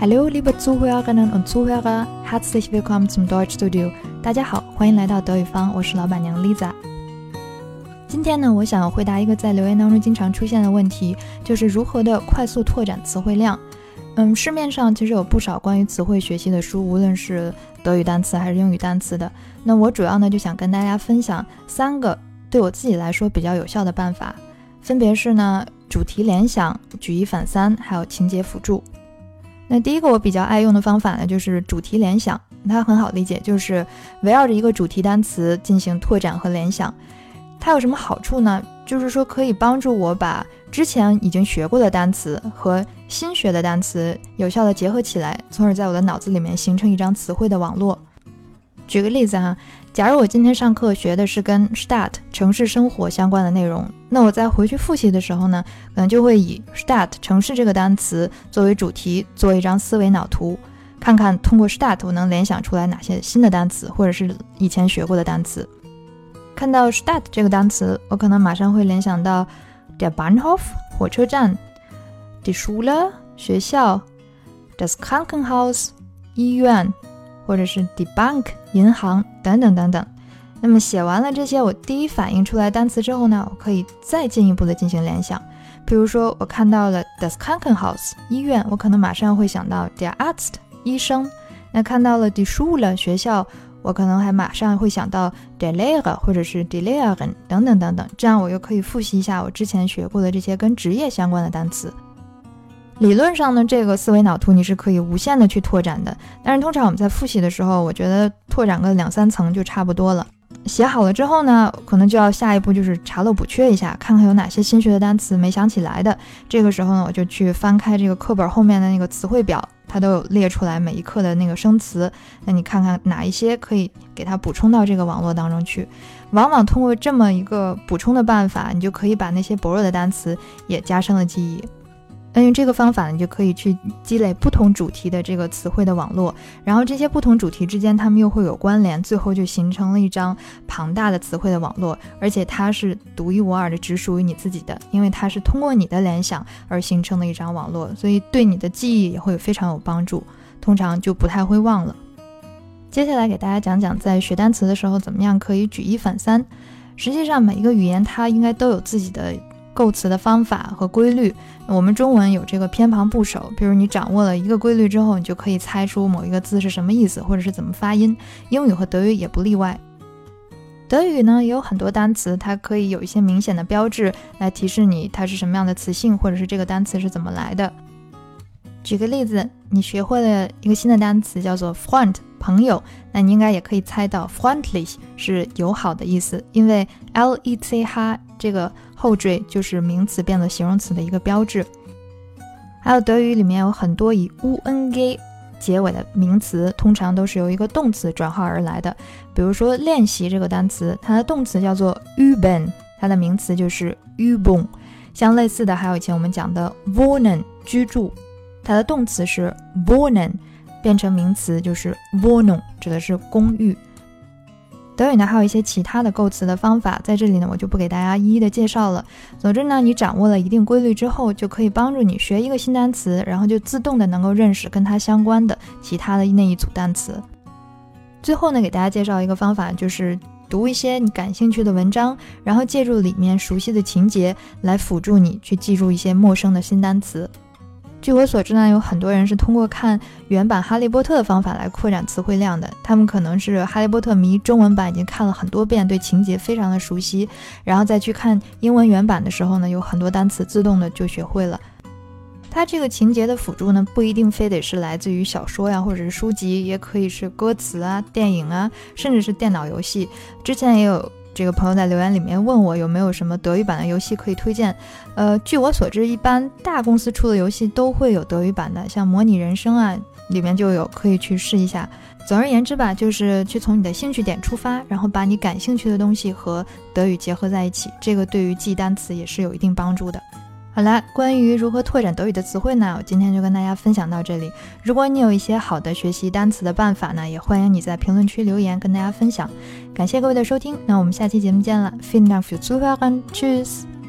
Hello, liebe Zuhörerinnen und Zuhörer, Herzlich willkommen zum Deutschstudio。大家好，欢迎来到德语坊，我是老板娘 Lisa。今天呢，我想回答一个在留言当中经常出现的问题，就是如何的快速拓展词汇量。嗯，市面上其实有不少关于词汇学习的书，无论是德语单词还是英语单词的。那我主要呢就想跟大家分享三个对我自己来说比较有效的办法，分别是呢主题联想、举一反三，还有情节辅助。那第一个我比较爱用的方法呢，就是主题联想，它很好理解，就是围绕着一个主题单词进行拓展和联想。它有什么好处呢？就是说可以帮助我把之前已经学过的单词和新学的单词有效的结合起来，从而在我的脑子里面形成一张词汇的网络。举个例子哈，假如我今天上课学的是跟 Stadt 城市生活相关的内容，那我在回去复习的时候呢，可能就会以 Stadt 城市这个单词作为主题，做一张思维脑图，看看通过 Stadt 我能联想出来哪些新的单词，或者是以前学过的单词。看到 Stadt 这个单词，我可能马上会联想到 der Bahnhof 火车站，die Schule 学校，das Krankenhaus 医院。或者是 debank 银行等等等等。那么写完了这些，我第一反应出来单词之后呢，我可以再进一步的进行联想。比如说，我看到了 das Krankenhaus 医院，我可能马上会想到 der Arzt 医生。那看到了 die Schule 学校，我可能还马上会想到 der Lehrer 或者是 die Lehrerin 等等等等。这样我又可以复习一下我之前学过的这些跟职业相关的单词。理论上呢，这个思维脑图你是可以无限的去拓展的，但是通常我们在复习的时候，我觉得拓展个两三层就差不多了。写好了之后呢，可能就要下一步就是查漏补缺一下，看看有哪些新学的单词没想起来的。这个时候呢，我就去翻开这个课本后面的那个词汇表，它都有列出来每一课的那个生词。那你看看哪一些可以给它补充到这个网络当中去。往往通过这么一个补充的办法，你就可以把那些薄弱的单词也加深了记忆。那用这个方法，你就可以去积累不同主题的这个词汇的网络，然后这些不同主题之间，它们又会有关联，最后就形成了一张庞大的词汇的网络，而且它是独一无二的，只属于你自己的，因为它是通过你的联想而形成的一张网络，所以对你的记忆也会非常有帮助，通常就不太会忘了。接下来给大家讲讲，在学单词的时候，怎么样可以举一反三。实际上，每一个语言它应该都有自己的。构词的方法和规律，我们中文有这个偏旁部首，比如你掌握了一个规律之后，你就可以猜出某一个字是什么意思，或者是怎么发音。英语和德语也不例外。德语呢也有很多单词，它可以有一些明显的标志来提示你它是什么样的词性，或者是这个单词是怎么来的。举个例子，你学会了一个新的单词叫做 Freund 朋友，那你应该也可以猜到 “friendly” 是友好的意思，因为 L E C H 这个后缀就是名词变了形容词的一个标志。还有德语里面有很多以 u n g 结尾的名词，通常都是由一个动词转化而来的。比如说练习这个单词，它的动词叫做 üben，它的名词就是 übung。像类似的还有以前我们讲的 wohnen 居住。它的动词是 wohnen，变成名词就是 Wohnung，指的是公寓。德语呢还有一些其他的构词的方法，在这里呢我就不给大家一一的介绍了。总之呢，你掌握了一定规律之后，就可以帮助你学一个新单词，然后就自动的能够认识跟它相关的其他的那一组单词。最后呢，给大家介绍一个方法，就是读一些你感兴趣的文章，然后借助里面熟悉的情节来辅助你去记住一些陌生的新单词。据我所知呢，有很多人是通过看原版《哈利波特》的方法来扩展词汇量的。他们可能是《哈利波特》迷，中文版已经看了很多遍，对情节非常的熟悉，然后再去看英文原版的时候呢，有很多单词自动的就学会了。它这个情节的辅助呢，不一定非得是来自于小说呀，或者是书籍，也可以是歌词啊、电影啊，甚至是电脑游戏。之前也有。这个朋友在留言里面问我有没有什么德语版的游戏可以推荐。呃，据我所知，一般大公司出的游戏都会有德语版的，像《模拟人生》啊，里面就有，可以去试一下。总而言之吧，就是去从你的兴趣点出发，然后把你感兴趣的东西和德语结合在一起，这个对于记单词也是有一定帮助的。好了，关于如何拓展德语的词汇呢？我今天就跟大家分享到这里。如果你有一些好的学习单词的办法呢，也欢迎你在评论区留言跟大家分享。感谢各位的收听，那我们下期节目见了。Vielen Dank fürs Zuhören. Tschüss.